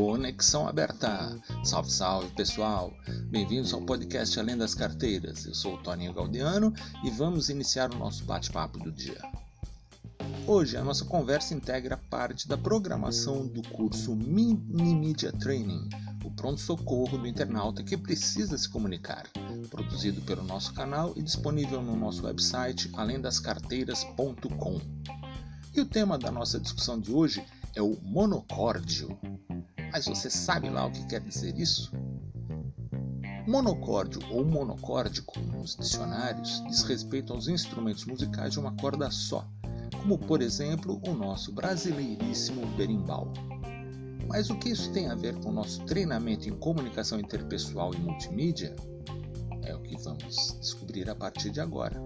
Conexão Aberta. Salve, salve pessoal! Bem-vindos ao podcast Além das Carteiras. Eu sou o Toninho Galdiano e vamos iniciar o nosso bate-papo do dia. Hoje a nossa conversa integra parte da programação do curso Mini Media Training, o pronto-socorro do internauta que precisa se comunicar, produzido pelo nosso canal e disponível no nosso website alemdascarteiras.com. E o tema da nossa discussão de hoje é o monocórdio. Mas você sabe lá o que quer dizer isso? Monocórdio ou monocórdico nos dicionários diz respeito aos instrumentos musicais de uma corda só, como por exemplo o nosso brasileiríssimo berimbau. Mas o que isso tem a ver com o nosso treinamento em comunicação interpessoal e multimídia? É o que vamos descobrir a partir de agora.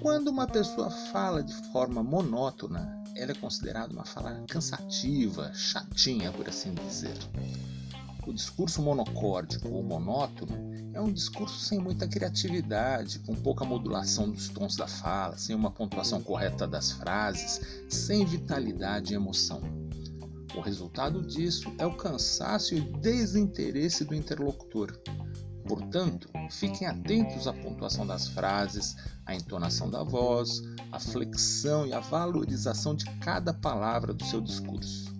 Quando uma pessoa fala de forma monótona, ela é considerada uma fala cansativa, chatinha, por assim dizer. O discurso monocórdico ou monótono é um discurso sem muita criatividade, com pouca modulação dos tons da fala, sem uma pontuação correta das frases, sem vitalidade e emoção. O resultado disso é o cansaço e o desinteresse do interlocutor, Portanto, fiquem atentos à pontuação das frases, à entonação da voz, à flexão e à valorização de cada palavra do seu discurso.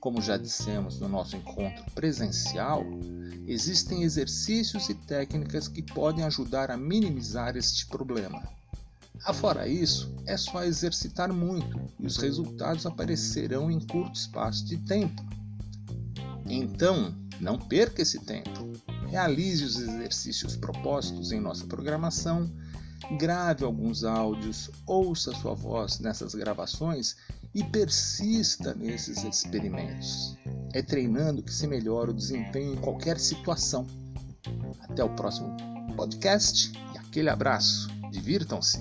Como já dissemos no nosso encontro presencial, existem exercícios e técnicas que podem ajudar a minimizar este problema. Afora isso, é só exercitar muito e os resultados aparecerão em curto espaço de tempo. Então, não perca esse tempo. Realize os exercícios propostos em nossa programação, grave alguns áudios, ouça sua voz nessas gravações e persista nesses experimentos. É treinando que se melhora o desempenho em qualquer situação. Até o próximo podcast e aquele abraço. Divirtam-se!